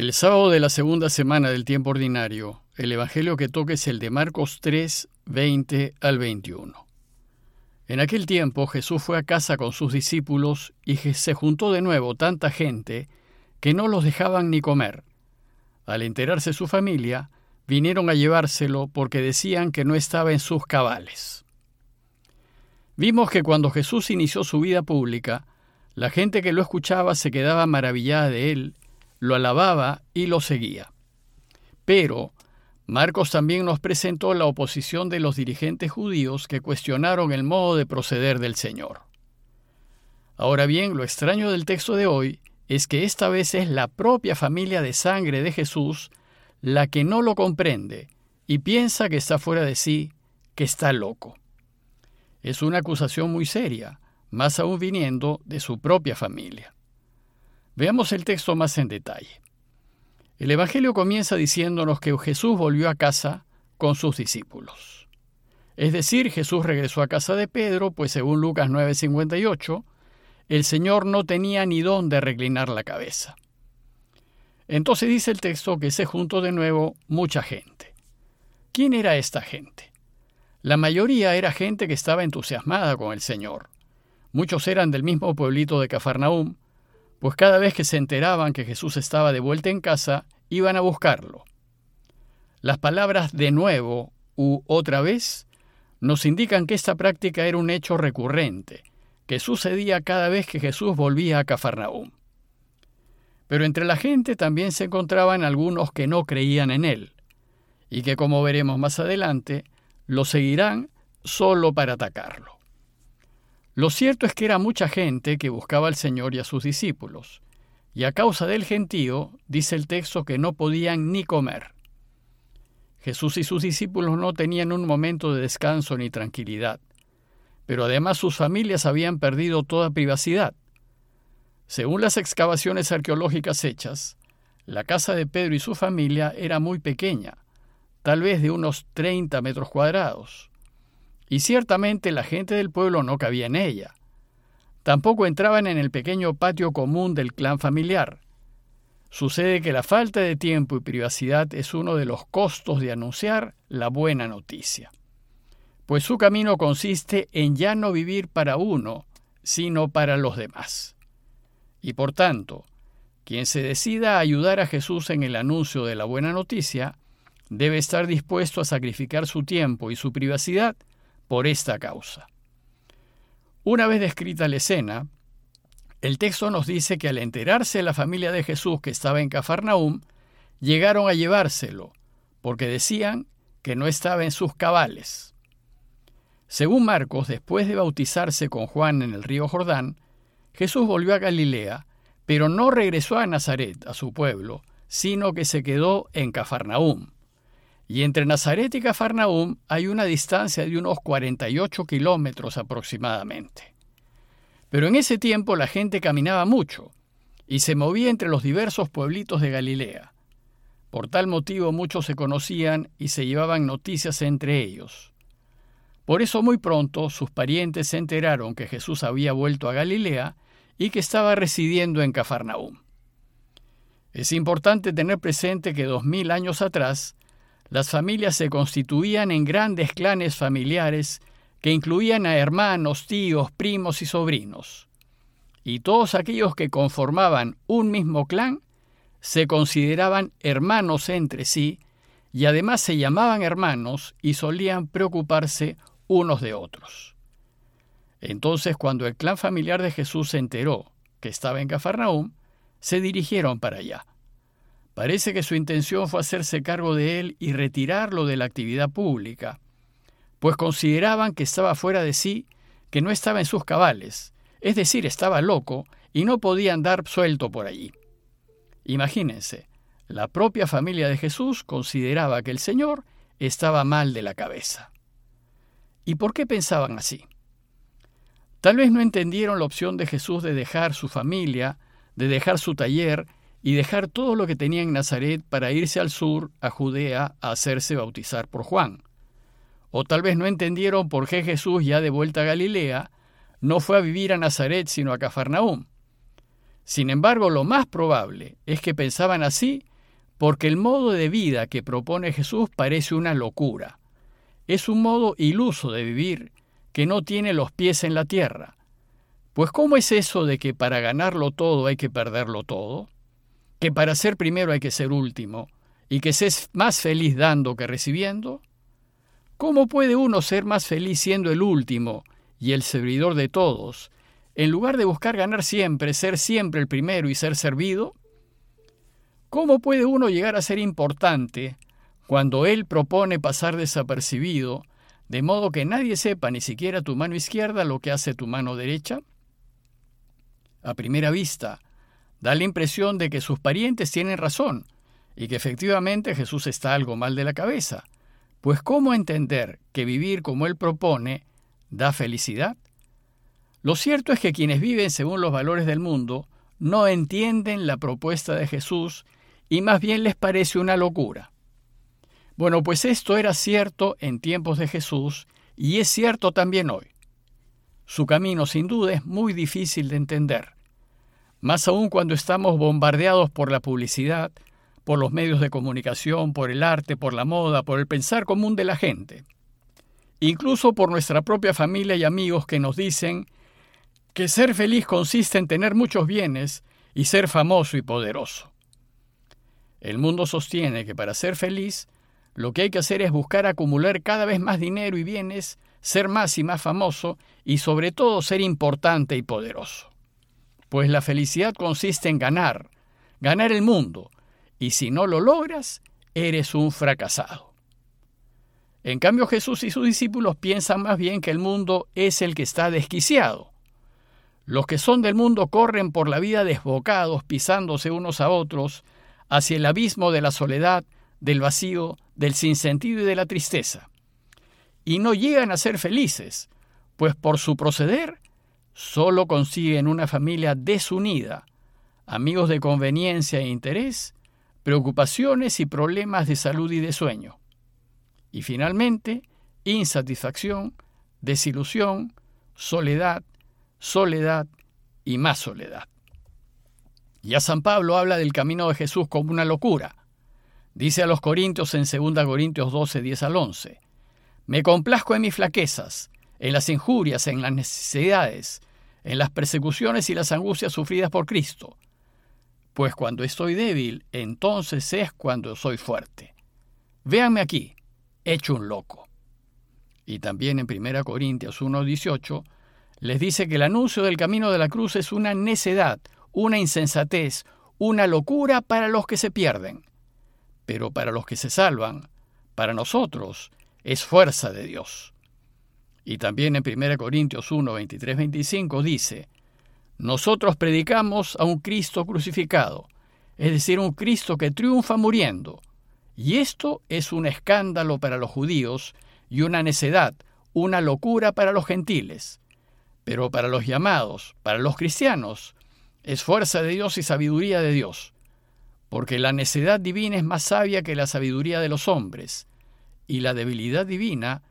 El sábado de la segunda semana del tiempo ordinario, el Evangelio que toca es el de Marcos 3, 20 al 21. En aquel tiempo Jesús fue a casa con sus discípulos y se juntó de nuevo tanta gente que no los dejaban ni comer. Al enterarse su familia, vinieron a llevárselo porque decían que no estaba en sus cabales. Vimos que cuando Jesús inició su vida pública, la gente que lo escuchaba se quedaba maravillada de él lo alababa y lo seguía. Pero Marcos también nos presentó la oposición de los dirigentes judíos que cuestionaron el modo de proceder del Señor. Ahora bien, lo extraño del texto de hoy es que esta vez es la propia familia de sangre de Jesús la que no lo comprende y piensa que está fuera de sí, que está loco. Es una acusación muy seria, más aún viniendo de su propia familia. Veamos el texto más en detalle. El Evangelio comienza diciéndonos que Jesús volvió a casa con sus discípulos. Es decir, Jesús regresó a casa de Pedro, pues según Lucas 9:58, el Señor no tenía ni dónde reclinar la cabeza. Entonces dice el texto que se juntó de nuevo mucha gente. ¿Quién era esta gente? La mayoría era gente que estaba entusiasmada con el Señor. Muchos eran del mismo pueblito de Cafarnaúm, pues cada vez que se enteraban que Jesús estaba de vuelta en casa, iban a buscarlo. Las palabras de nuevo u otra vez nos indican que esta práctica era un hecho recurrente, que sucedía cada vez que Jesús volvía a Cafarnaúm. Pero entre la gente también se encontraban algunos que no creían en él, y que como veremos más adelante, lo seguirán solo para atacarlo. Lo cierto es que era mucha gente que buscaba al Señor y a sus discípulos, y a causa del gentío, dice el texto que no podían ni comer. Jesús y sus discípulos no tenían un momento de descanso ni tranquilidad, pero además sus familias habían perdido toda privacidad. Según las excavaciones arqueológicas hechas, la casa de Pedro y su familia era muy pequeña, tal vez de unos 30 metros cuadrados y ciertamente la gente del pueblo no cabía en ella. Tampoco entraban en el pequeño patio común del clan familiar. Sucede que la falta de tiempo y privacidad es uno de los costos de anunciar la buena noticia, pues su camino consiste en ya no vivir para uno, sino para los demás. Y por tanto, quien se decida a ayudar a Jesús en el anuncio de la buena noticia, debe estar dispuesto a sacrificar su tiempo y su privacidad por esta causa. Una vez descrita la escena, el texto nos dice que al enterarse la familia de Jesús que estaba en Cafarnaúm, llegaron a llevárselo, porque decían que no estaba en sus cabales. Según Marcos, después de bautizarse con Juan en el río Jordán, Jesús volvió a Galilea, pero no regresó a Nazaret, a su pueblo, sino que se quedó en Cafarnaúm. Y entre Nazaret y Cafarnaúm hay una distancia de unos 48 kilómetros aproximadamente. Pero en ese tiempo la gente caminaba mucho y se movía entre los diversos pueblitos de Galilea. Por tal motivo muchos se conocían y se llevaban noticias entre ellos. Por eso muy pronto sus parientes se enteraron que Jesús había vuelto a Galilea y que estaba residiendo en Cafarnaúm. Es importante tener presente que dos mil años atrás las familias se constituían en grandes clanes familiares que incluían a hermanos, tíos, primos y sobrinos. Y todos aquellos que conformaban un mismo clan se consideraban hermanos entre sí y además se llamaban hermanos y solían preocuparse unos de otros. Entonces cuando el clan familiar de Jesús se enteró que estaba en Cafarnaúm, se dirigieron para allá. Parece que su intención fue hacerse cargo de él y retirarlo de la actividad pública, pues consideraban que estaba fuera de sí, que no estaba en sus cabales, es decir, estaba loco y no podía andar suelto por allí. Imagínense, la propia familia de Jesús consideraba que el Señor estaba mal de la cabeza. ¿Y por qué pensaban así? Tal vez no entendieron la opción de Jesús de dejar su familia, de dejar su taller y dejar todo lo que tenía en Nazaret para irse al sur, a Judea, a hacerse bautizar por Juan. O tal vez no entendieron por qué Jesús, ya de vuelta a Galilea, no fue a vivir a Nazaret sino a Cafarnaúm. Sin embargo, lo más probable es que pensaban así porque el modo de vida que propone Jesús parece una locura. Es un modo iluso de vivir que no tiene los pies en la tierra. Pues ¿cómo es eso de que para ganarlo todo hay que perderlo todo? ¿Que para ser primero hay que ser último? ¿Y que se es más feliz dando que recibiendo? ¿Cómo puede uno ser más feliz siendo el último y el servidor de todos, en lugar de buscar ganar siempre, ser siempre el primero y ser servido? ¿Cómo puede uno llegar a ser importante cuando Él propone pasar desapercibido, de modo que nadie sepa, ni siquiera tu mano izquierda, lo que hace tu mano derecha? A primera vista, da la impresión de que sus parientes tienen razón y que efectivamente Jesús está algo mal de la cabeza. Pues ¿cómo entender que vivir como Él propone da felicidad? Lo cierto es que quienes viven según los valores del mundo no entienden la propuesta de Jesús y más bien les parece una locura. Bueno, pues esto era cierto en tiempos de Jesús y es cierto también hoy. Su camino sin duda es muy difícil de entender, más aún cuando estamos bombardeados por la publicidad, por los medios de comunicación, por el arte, por la moda, por el pensar común de la gente, incluso por nuestra propia familia y amigos que nos dicen que ser feliz consiste en tener muchos bienes y ser famoso y poderoso. El mundo sostiene que para ser feliz, lo que hay que hacer es buscar acumular cada vez más dinero y bienes, ser más y más famoso y sobre todo ser importante y poderoso. Pues la felicidad consiste en ganar, ganar el mundo, y si no lo logras, eres un fracasado. En cambio Jesús y sus discípulos piensan más bien que el mundo es el que está desquiciado. Los que son del mundo corren por la vida desbocados, pisándose unos a otros, hacia el abismo de la soledad, del vacío, del sinsentido y de la tristeza. Y no llegan a ser felices, pues por su proceder solo consiguen una familia desunida, amigos de conveniencia e interés, preocupaciones y problemas de salud y de sueño. Y finalmente, insatisfacción, desilusión, soledad, soledad y más soledad. Ya San Pablo habla del camino de Jesús como una locura. Dice a los Corintios en 2 Corintios 12, 10 al 11, Me complazco en mis flaquezas, en las injurias, en las necesidades, en las persecuciones y las angustias sufridas por Cristo. Pues cuando estoy débil, entonces es cuando soy fuerte. Véanme aquí, hecho un loco. Y también en 1 Corintios 1, 18, les dice que el anuncio del camino de la cruz es una necedad, una insensatez, una locura para los que se pierden. Pero para los que se salvan, para nosotros, es fuerza de Dios. Y también en 1 Corintios 1, 23, 25 dice, nosotros predicamos a un Cristo crucificado, es decir, un Cristo que triunfa muriendo. Y esto es un escándalo para los judíos y una necedad, una locura para los gentiles. Pero para los llamados, para los cristianos, es fuerza de Dios y sabiduría de Dios, porque la necedad divina es más sabia que la sabiduría de los hombres, y la debilidad divina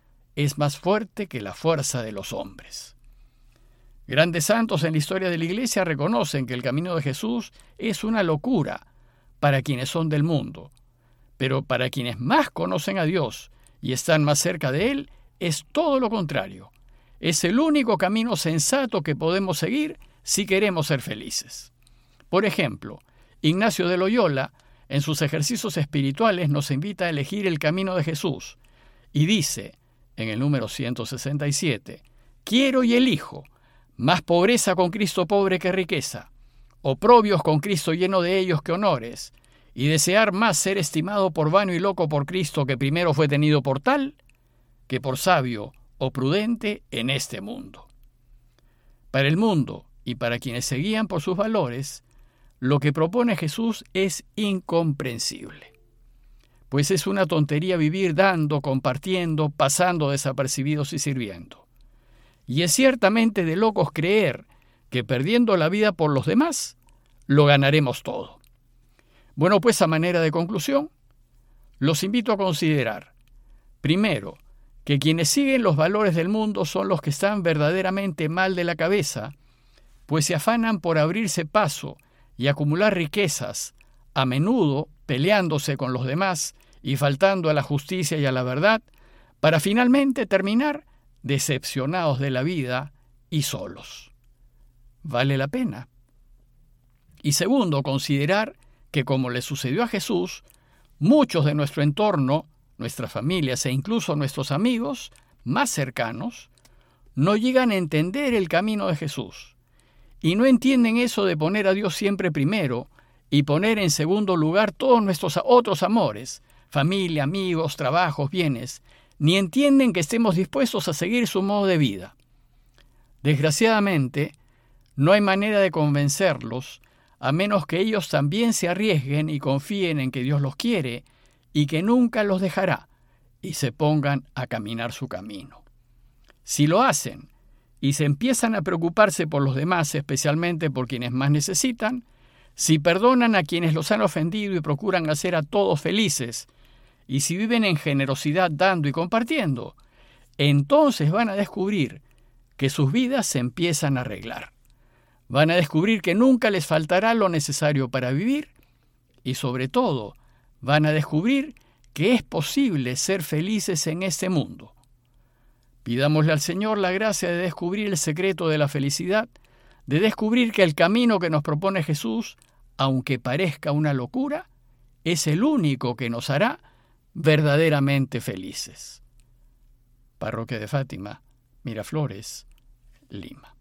es más fuerte que la fuerza de los hombres. Grandes santos en la historia de la Iglesia reconocen que el camino de Jesús es una locura para quienes son del mundo, pero para quienes más conocen a Dios y están más cerca de Él, es todo lo contrario. Es el único camino sensato que podemos seguir si queremos ser felices. Por ejemplo, Ignacio de Loyola, en sus ejercicios espirituales, nos invita a elegir el camino de Jesús y dice, en el número 167, quiero y elijo más pobreza con Cristo pobre que riqueza, oprobios con Cristo lleno de ellos que honores, y desear más ser estimado por vano y loco por Cristo que primero fue tenido por tal, que por sabio o prudente en este mundo. Para el mundo, y para quienes se guían por sus valores, lo que propone Jesús es incomprensible. Pues es una tontería vivir dando, compartiendo, pasando desapercibidos y sirviendo. Y es ciertamente de locos creer que perdiendo la vida por los demás, lo ganaremos todo. Bueno, pues a manera de conclusión, los invito a considerar, primero, que quienes siguen los valores del mundo son los que están verdaderamente mal de la cabeza pues se afanan por abrirse paso y acumular riquezas, a menudo peleándose con los demás y faltando a la justicia y a la verdad, para finalmente terminar decepcionados de la vida y solos. ¿Vale la pena? Y segundo, considerar que como le sucedió a Jesús, muchos de nuestro entorno, nuestras familias e incluso nuestros amigos más cercanos, no llegan a entender el camino de Jesús y no entienden eso de poner a Dios siempre primero y poner en segundo lugar todos nuestros otros amores, familia, amigos, trabajos, bienes, ni entienden que estemos dispuestos a seguir su modo de vida. Desgraciadamente, no hay manera de convencerlos a menos que ellos también se arriesguen y confíen en que Dios los quiere y que nunca los dejará y se pongan a caminar su camino. Si lo hacen y se empiezan a preocuparse por los demás, especialmente por quienes más necesitan, si perdonan a quienes los han ofendido y procuran hacer a todos felices, y si viven en generosidad dando y compartiendo, entonces van a descubrir que sus vidas se empiezan a arreglar. Van a descubrir que nunca les faltará lo necesario para vivir y sobre todo van a descubrir que es posible ser felices en este mundo. Pidámosle al Señor la gracia de descubrir el secreto de la felicidad, de descubrir que el camino que nos propone Jesús, aunque parezca una locura, es el único que nos hará verdaderamente felices. Parroquia de Fátima, Miraflores, Lima.